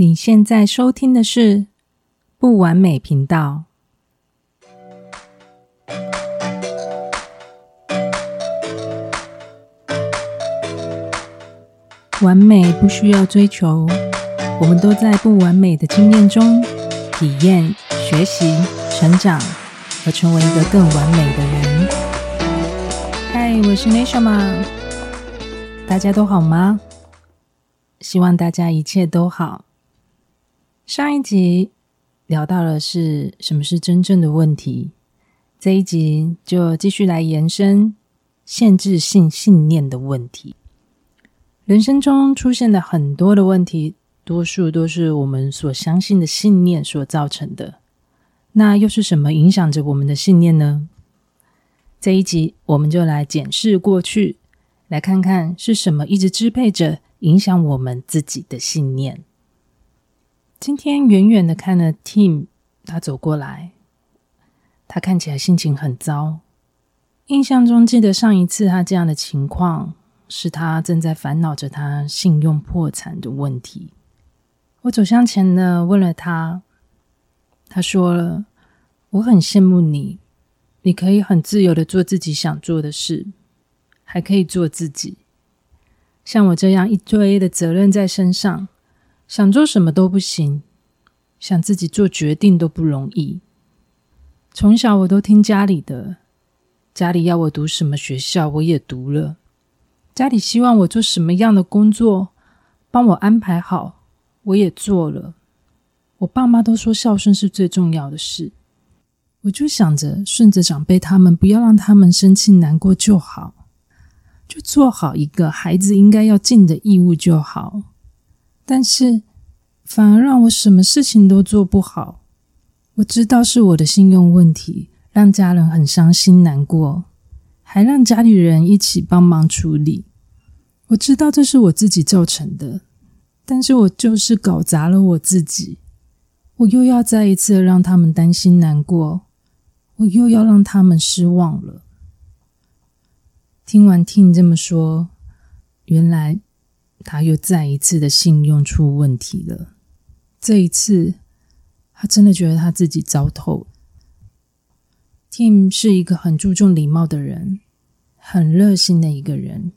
你现在收听的是不完美频道。完美不需要追求，我们都在不完美的经验中体验、学习、成长，和成为一个更完美的人。嗨，我是 Neshama，大家都好吗？希望大家一切都好。上一集聊到了是什么是真正的问题，这一集就继续来延伸限制性信念的问题。人生中出现的很多的问题，多数都是我们所相信的信念所造成的。那又是什么影响着我们的信念呢？这一集我们就来检视过去，来看看是什么一直支配着。影响我们自己的信念。今天远远的看了 Tim，他走过来，他看起来心情很糟。印象中记得上一次他这样的情况，是他正在烦恼着他信用破产的问题。我走向前呢，问了他，他说了：“我很羡慕你，你可以很自由的做自己想做的事，还可以做自己。”像我这样一堆的责任在身上，想做什么都不行，想自己做决定都不容易。从小我都听家里的，家里要我读什么学校，我也读了；家里希望我做什么样的工作，帮我安排好，我也做了。我爸妈都说孝顺是最重要的事，我就想着顺着长辈他们，不要让他们生气难过就好。就做好一个孩子应该要尽的义务就好，但是反而让我什么事情都做不好。我知道是我的信用问题，让家人很伤心难过，还让家里人一起帮忙处理。我知道这是我自己造成的，但是我就是搞砸了我自己。我又要再一次让他们担心难过，我又要让他们失望了。听完 Tim 这么说，原来他又再一次的信用出问题了。这一次，他真的觉得他自己糟透。Tim 是一个很注重礼貌的人，很热心的一个人，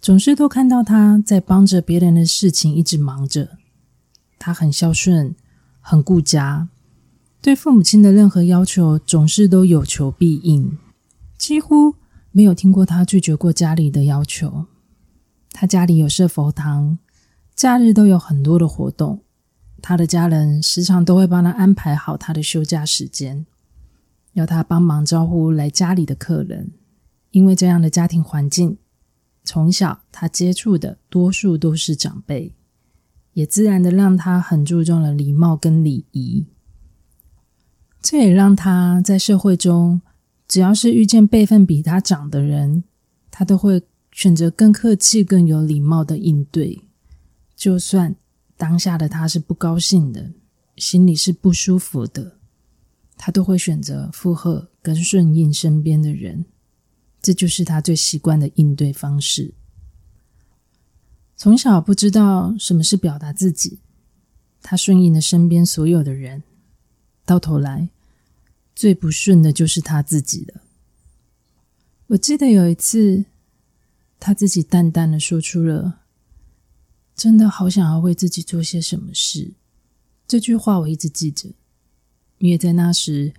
总是都看到他在帮着别人的事情一直忙着。他很孝顺，很顾家，对父母亲的任何要求总是都有求必应，几乎。没有听过他拒绝过家里的要求。他家里有设佛堂，假日都有很多的活动。他的家人时常都会帮他安排好他的休假时间，要他帮忙招呼来家里的客人。因为这样的家庭环境，从小他接触的多数都是长辈，也自然的让他很注重了礼貌跟礼仪。这也让他在社会中。只要是遇见辈分比他长的人，他都会选择更客气、更有礼貌的应对。就算当下的他是不高兴的，心里是不舒服的，他都会选择附和跟顺应身边的人。这就是他最习惯的应对方式。从小不知道什么是表达自己，他顺应了身边所有的人，到头来。最不顺的就是他自己了。我记得有一次，他自己淡淡的说出了：“真的好想要为自己做些什么事。”这句话我一直记着，因为在那时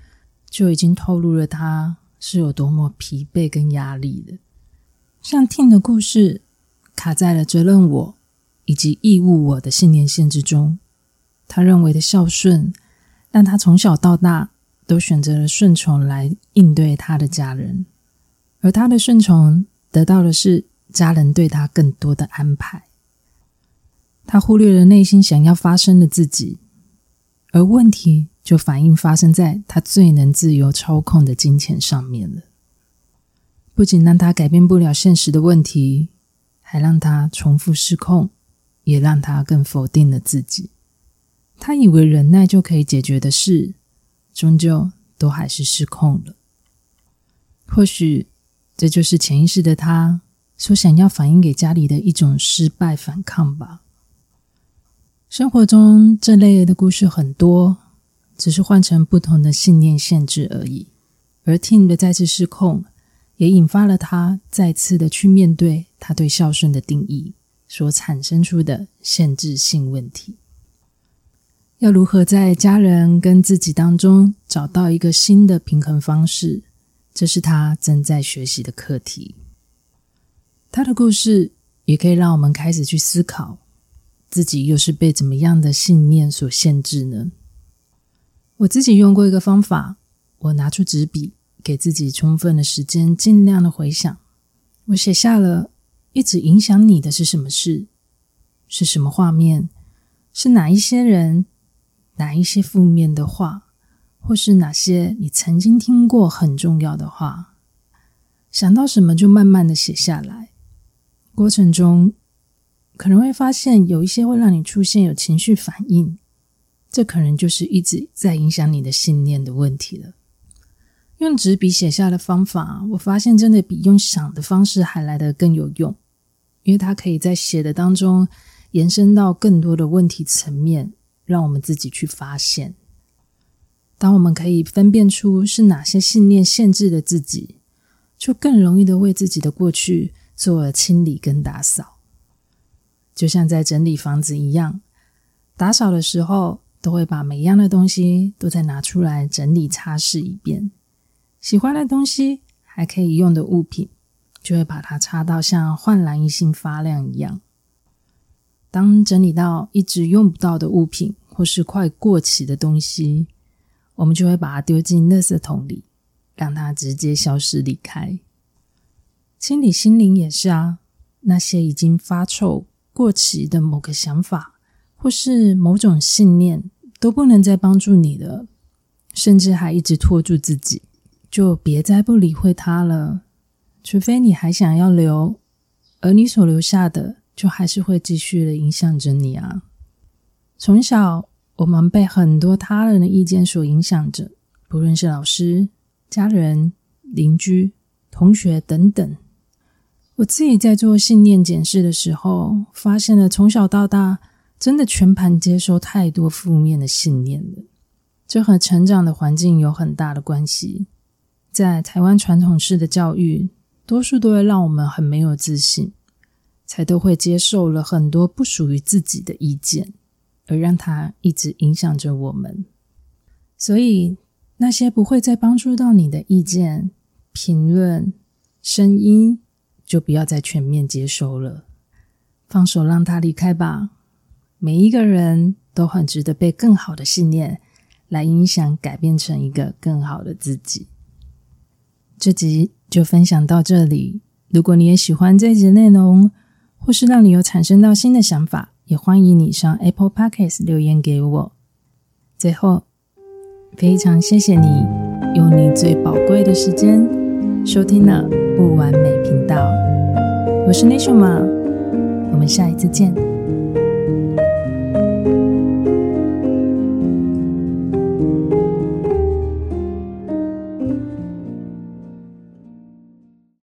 就已经透露了他是有多么疲惫跟压力的。像听的故事，卡在了责任我以及义务我的信念线之中。他认为的孝顺，让他从小到大。都选择了顺从来应对他的家人，而他的顺从得到的是家人对他更多的安排。他忽略了内心想要发生的自己，而问题就反映发生在他最能自由操控的金钱上面了。不仅让他改变不了现实的问题，还让他重复失控，也让他更否定了自己。他以为忍耐就可以解决的事。终究都还是失控了。或许这就是潜意识的他所想要反映给家里的一种失败反抗吧。生活中这类的故事很多，只是换成不同的信念限制而已。而 Tim 的再次失控，也引发了他再次的去面对他对孝顺的定义所产生出的限制性问题。要如何在家人跟自己当中找到一个新的平衡方式？这是他正在学习的课题。他的故事也可以让我们开始去思考。自己又是被怎么样的信念所限制呢？我自己用过一个方法，我拿出纸笔，给自己充分的时间，尽量的回想。我写下了一直影响你的是什么事，是什么画面，是哪一些人，哪一些负面的话，或是哪些你曾经听过很重要的话。想到什么就慢慢的写下来，过程中。可能会发现有一些会让你出现有情绪反应，这可能就是一直在影响你的信念的问题了。用纸笔写下的方法，我发现真的比用想的方式还来得更有用，因为它可以在写的当中延伸到更多的问题层面，让我们自己去发现。当我们可以分辨出是哪些信念限制了自己，就更容易的为自己的过去做了清理跟打扫。就像在整理房子一样，打扫的时候都会把每一样的东西都再拿出来整理擦拭一遍。喜欢的东西还可以用的物品，就会把它擦到像焕然一新发亮一样。当整理到一直用不到的物品或是快过期的东西，我们就会把它丢进垃圾桶里，让它直接消失离开。清理心灵也是啊，那些已经发臭。过期的某个想法，或是某种信念，都不能再帮助你了，甚至还一直拖住自己，就别再不理会它了。除非你还想要留，而你所留下的，就还是会继续的影响着你啊。从小，我们被很多他人的意见所影响着，不论是老师、家人、邻居、同学等等。我自己在做信念检视的时候，发现了从小到大真的全盘接受太多负面的信念了。这和成长的环境有很大的关系。在台湾传统式的教育，多数都会让我们很没有自信，才都会接受了很多不属于自己的意见，而让它一直影响着我们。所以，那些不会再帮助到你的意见、评论、声音。就不要再全面接收了，放手让他离开吧。每一个人都很值得被更好的信念来影响，改变成一个更好的自己。这集就分享到这里。如果你也喜欢这一集内容，或是让你有产生到新的想法，也欢迎你上 Apple Podcast 留言给我。最后，非常谢谢你用你最宝贵的时间收听了不完美频道。我是内秀妈，我们下一次见。